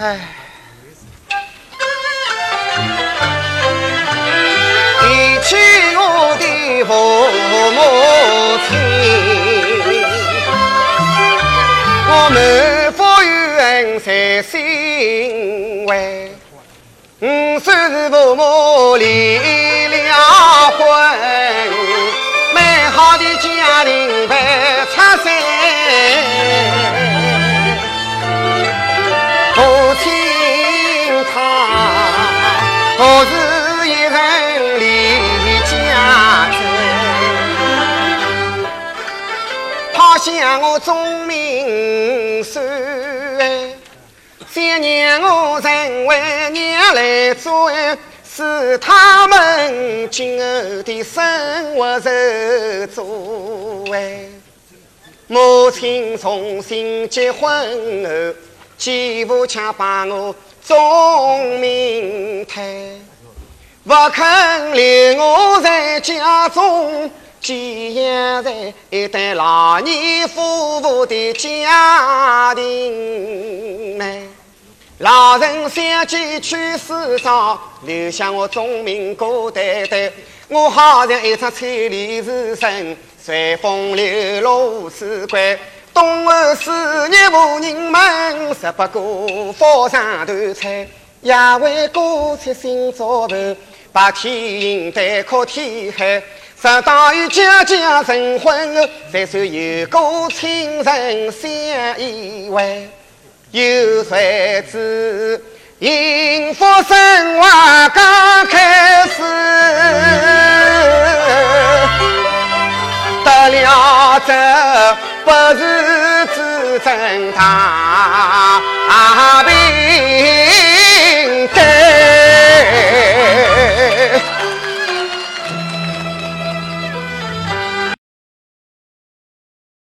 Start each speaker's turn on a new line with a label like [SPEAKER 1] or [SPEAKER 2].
[SPEAKER 1] 唉，提起我的父母亲，我满腹怨在心怀。五岁是父母离了婚，他独自一人离家走，他向我忠民守。想让我成为娘来做，使他们今后的生活受阻。哎，母亲重新结婚后，继父强把我钟明泰，不肯留我在家中，寄养在一对老年夫妇的家庭内。老人相继去世早，留下我忠民孤单单。我好像一只千里之身，随风流落此关。东岸思念无人问，十八个火上头菜，夜为歌妾心照烦。白天迎灯哭天黑，直到与家家成婚，才算有个亲人相依偎。有谁知幸福生活刚这不是至尊大庇。